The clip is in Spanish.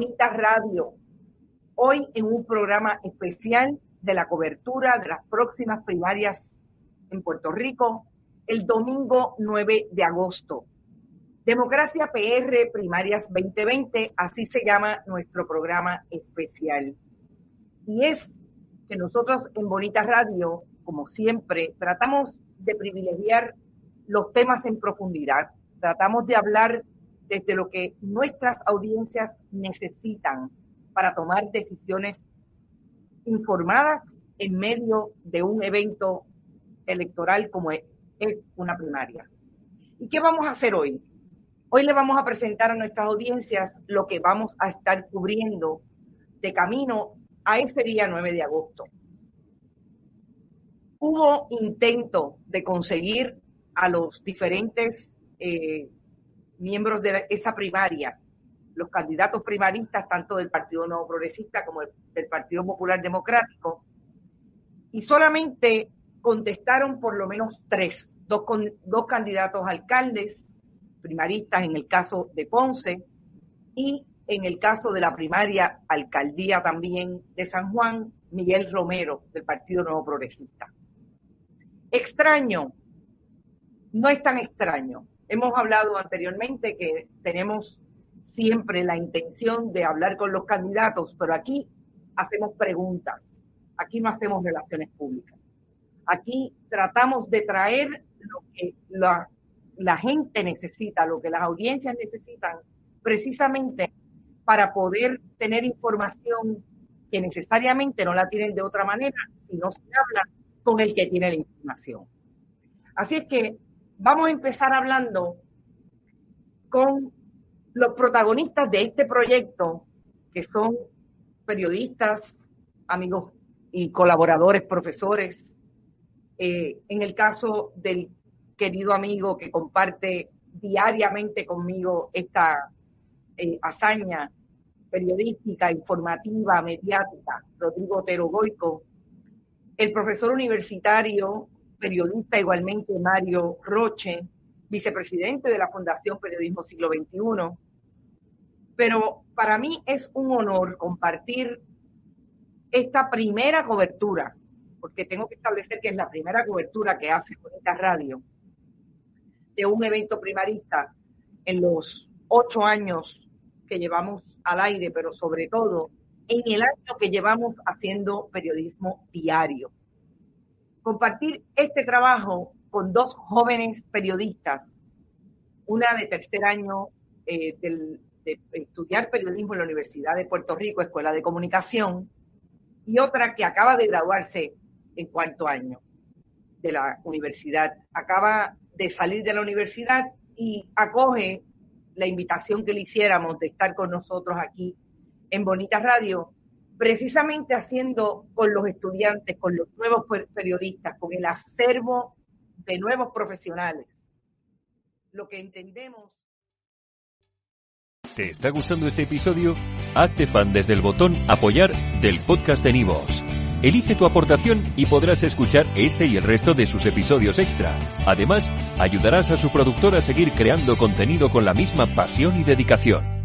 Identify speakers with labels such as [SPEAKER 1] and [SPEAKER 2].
[SPEAKER 1] Bonita Radio. Hoy en un programa especial de la cobertura de las próximas primarias en Puerto Rico, el domingo 9 de agosto. Democracia PR Primarias 2020, así se llama nuestro programa especial. Y es que nosotros en Bonita Radio, como siempre, tratamos de privilegiar los temas en profundidad. Tratamos de hablar desde lo que nuestras audiencias necesitan para tomar decisiones informadas en medio de un evento electoral como es una primaria. ¿Y qué vamos a hacer hoy? Hoy le vamos a presentar a nuestras audiencias lo que vamos a estar cubriendo de camino a ese día 9 de agosto. Hubo intento de conseguir a los diferentes eh, miembros de esa primaria, los candidatos primaristas, tanto del Partido Nuevo Progresista como del Partido Popular Democrático, y solamente contestaron por lo menos tres, dos, dos candidatos alcaldes primaristas en el caso de Ponce y en el caso de la primaria alcaldía también de San Juan, Miguel Romero del Partido Nuevo Progresista. Extraño, no es tan extraño. Hemos hablado anteriormente que tenemos siempre la intención de hablar con los candidatos, pero aquí hacemos preguntas, aquí no hacemos relaciones públicas. Aquí tratamos de traer lo que la, la gente necesita, lo que las audiencias necesitan, precisamente para poder tener información que necesariamente no la tienen de otra manera si no se habla con el que tiene la información. Así es que vamos a empezar hablando con los protagonistas de este proyecto, que son periodistas, amigos y colaboradores, profesores. Eh, en el caso del querido amigo que comparte diariamente conmigo esta eh, hazaña periodística, informativa, mediática, Rodrigo Otero Goico, el profesor universitario periodista igualmente Mario Roche, vicepresidente de la Fundación Periodismo Siglo XXI. Pero para mí es un honor compartir esta primera cobertura, porque tengo que establecer que es la primera cobertura que hace esta Radio de un evento primarista en los ocho años que llevamos al aire, pero sobre todo en el año que llevamos haciendo periodismo diario compartir este trabajo con dos jóvenes periodistas, una de tercer año eh, de estudiar periodismo en la Universidad de Puerto Rico, Escuela de Comunicación, y otra que acaba de graduarse en cuarto año de la universidad. Acaba de salir de la universidad y acoge la invitación que le hiciéramos de estar con nosotros aquí en Bonita Radio precisamente haciendo con los estudiantes, con los nuevos periodistas, con el acervo de nuevos profesionales, lo que entendemos.
[SPEAKER 2] ¿Te está gustando este episodio? Hazte fan desde el botón apoyar del podcast de Nivos. Elige tu aportación y podrás escuchar este y el resto de sus episodios extra. Además, ayudarás a su productor a seguir creando contenido con la misma pasión y dedicación.